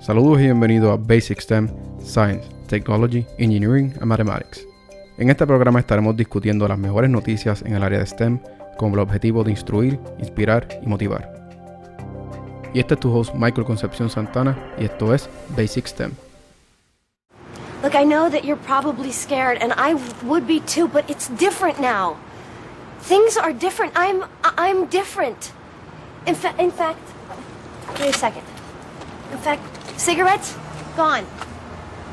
Saludos y bienvenidos a Basic STEM, Science, Technology, Engineering and Mathematics. En este programa estaremos discutiendo las mejores noticias en el área de STEM con el objetivo de instruir, inspirar y motivar. Y este es tu host Michael Concepción Santana y esto es Basic STEM. Look, I know that you're probably scared, and I would be too, but it's different now. Things are different. I'm I'm different. In, fa- in fact, wait a second. In fact, cigarettes gone.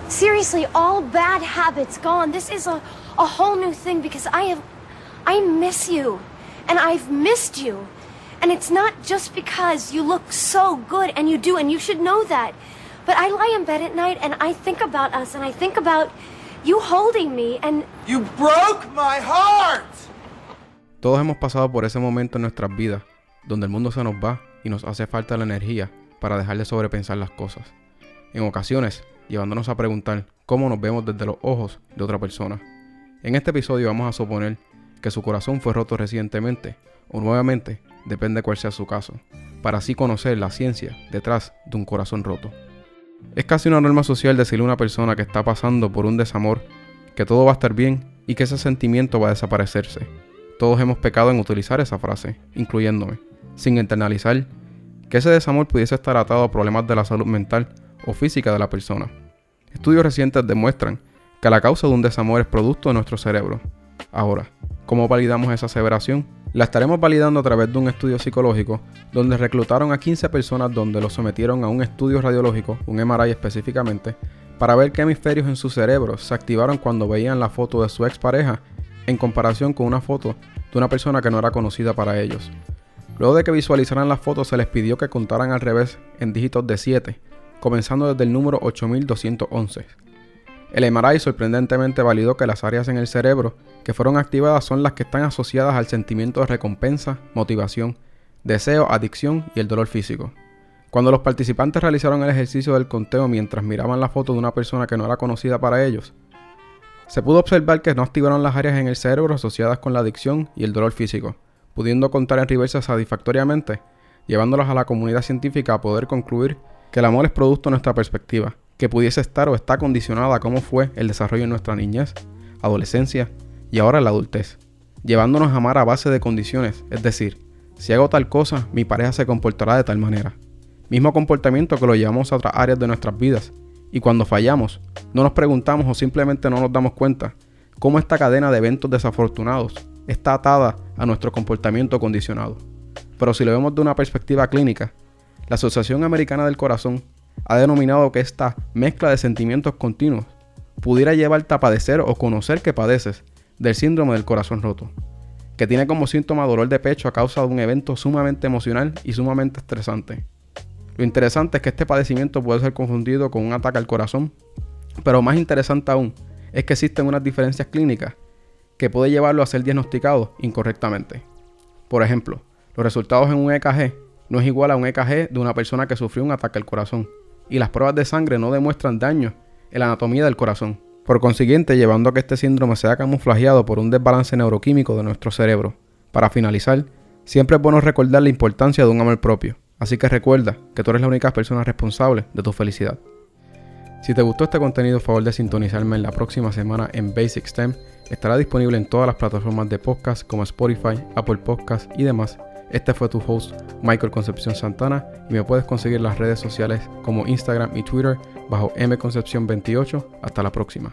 Seriously, all bad habits gone. This is a, a whole new thing because I have I miss you. And I've missed you. And it's not just because you look so good and you do and you should know that. But I lie in bed at night and I think about us and I think about you holding me and You broke my heart! Todos hemos pasado por ese momento en nuestras vidas, donde el mundo se nos va y nos hace falta la energía para dejar de sobrepensar las cosas. En ocasiones, llevándonos a preguntar cómo nos vemos desde los ojos de otra persona. En este episodio vamos a suponer que su corazón fue roto recientemente o nuevamente, depende cuál sea su caso, para así conocer la ciencia detrás de un corazón roto. Es casi una norma social decirle a una persona que está pasando por un desamor que todo va a estar bien y que ese sentimiento va a desaparecerse. Todos hemos pecado en utilizar esa frase, incluyéndome, sin internalizar que ese desamor pudiese estar atado a problemas de la salud mental o física de la persona. Estudios recientes demuestran que la causa de un desamor es producto de nuestro cerebro. Ahora, ¿cómo validamos esa aseveración? La estaremos validando a través de un estudio psicológico donde reclutaron a 15 personas donde los sometieron a un estudio radiológico, un MRI específicamente, para ver qué hemisferios en su cerebro se activaron cuando veían la foto de su expareja en comparación con una foto de una persona que no era conocida para ellos. Luego de que visualizaran las fotos se les pidió que contaran al revés en dígitos de 7, comenzando desde el número 8211. El MRI sorprendentemente validó que las áreas en el cerebro que fueron activadas son las que están asociadas al sentimiento de recompensa, motivación, deseo, adicción y el dolor físico. Cuando los participantes realizaron el ejercicio del conteo mientras miraban la foto de una persona que no era conocida para ellos, se pudo observar que no activaron las áreas en el cerebro asociadas con la adicción y el dolor físico, pudiendo contar en reversa satisfactoriamente, llevándolos a la comunidad científica a poder concluir que el amor es producto de nuestra perspectiva, que pudiese estar o está condicionada a cómo fue el desarrollo en nuestra niñez, adolescencia y ahora la adultez, llevándonos a amar a base de condiciones, es decir, si hago tal cosa, mi pareja se comportará de tal manera. Mismo comportamiento que lo llevamos a otras áreas de nuestras vidas, y cuando fallamos, no nos preguntamos o simplemente no nos damos cuenta cómo esta cadena de eventos desafortunados está atada a nuestro comportamiento condicionado. Pero si lo vemos de una perspectiva clínica, la Asociación Americana del Corazón ha denominado que esta mezcla de sentimientos continuos pudiera llevarte a padecer o conocer que padeces del síndrome del corazón roto, que tiene como síntoma dolor de pecho a causa de un evento sumamente emocional y sumamente estresante. Lo interesante es que este padecimiento puede ser confundido con un ataque al corazón, pero más interesante aún es que existen unas diferencias clínicas que puede llevarlo a ser diagnosticado incorrectamente. Por ejemplo, los resultados en un EKG no es igual a un EKG de una persona que sufrió un ataque al corazón, y las pruebas de sangre no demuestran daño en la anatomía del corazón. Por consiguiente, llevando a que este síndrome sea camuflajeado por un desbalance neuroquímico de nuestro cerebro. Para finalizar, siempre es bueno recordar la importancia de un amor propio, así que recuerda que tú eres la única persona responsable de tu felicidad. Si te gustó este contenido, favor de sintonizarme en la próxima semana en Basic STEM. Estará disponible en todas las plataformas de podcast como Spotify, Apple Podcasts y demás. Este fue tu host Michael Concepción Santana y me puedes conseguir en las redes sociales como Instagram y Twitter bajo mconcepción28. Hasta la próxima.